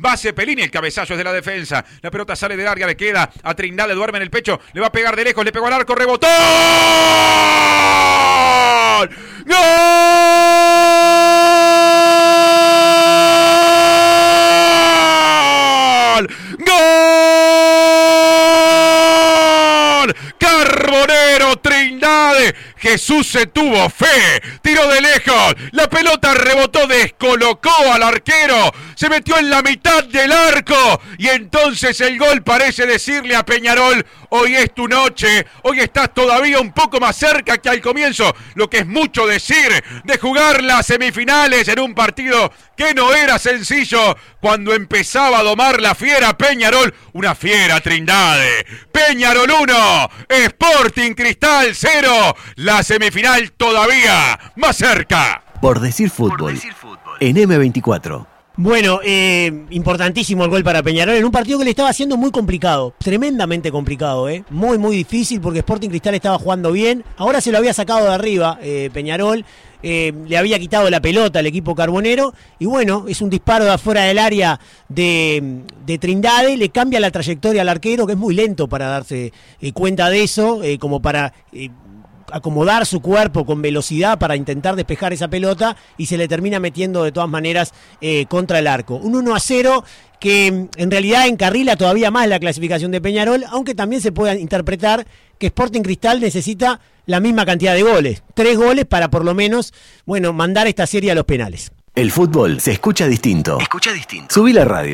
Va Cepelini, el cabezazo es de la defensa. La pelota sale del área, le queda a Trindade, duerme en el pecho. Le va a pegar de lejos, le pegó al arco, rebotó. ¡Gol! ¡Gol! Carbonero Trindade. Jesús se tuvo fe. Tiró de lejos. La pelota rebotó, descolocó al arquero. Se metió en la mitad del arco. Y entonces el gol parece decirle a Peñarol, hoy es tu noche. Hoy estás todavía un poco más cerca que al comienzo. Lo que es mucho decir de jugar las semifinales en un partido que no era sencillo cuando empezaba a domar la fiera Peñarol. Una fiera Trindade. Peñarol 1, Sporting Cristal 0. La semifinal todavía más cerca. Por decir fútbol. En M24. Bueno, eh, importantísimo el gol para Peñarol en un partido que le estaba haciendo muy complicado, tremendamente complicado, ¿eh? muy muy difícil porque Sporting Cristal estaba jugando bien, ahora se lo había sacado de arriba eh, Peñarol, eh, le había quitado la pelota al equipo carbonero y bueno, es un disparo de afuera del área de, de Trindade, le cambia la trayectoria al arquero que es muy lento para darse eh, cuenta de eso, eh, como para eh, acomodar su cuerpo con velocidad para intentar despejar esa pelota y se le termina metiendo de todas maneras eh, contra el arco. Un 1 a 0 que mm, en realidad encarrila todavía más la clasificación de Peñarol, aunque también se puede interpretar que Sporting Cristal necesita la misma cantidad de goles, tres goles para por lo menos, bueno, mandar esta serie a los penales. El fútbol se escucha distinto. Escucha distinto. Subí la radio.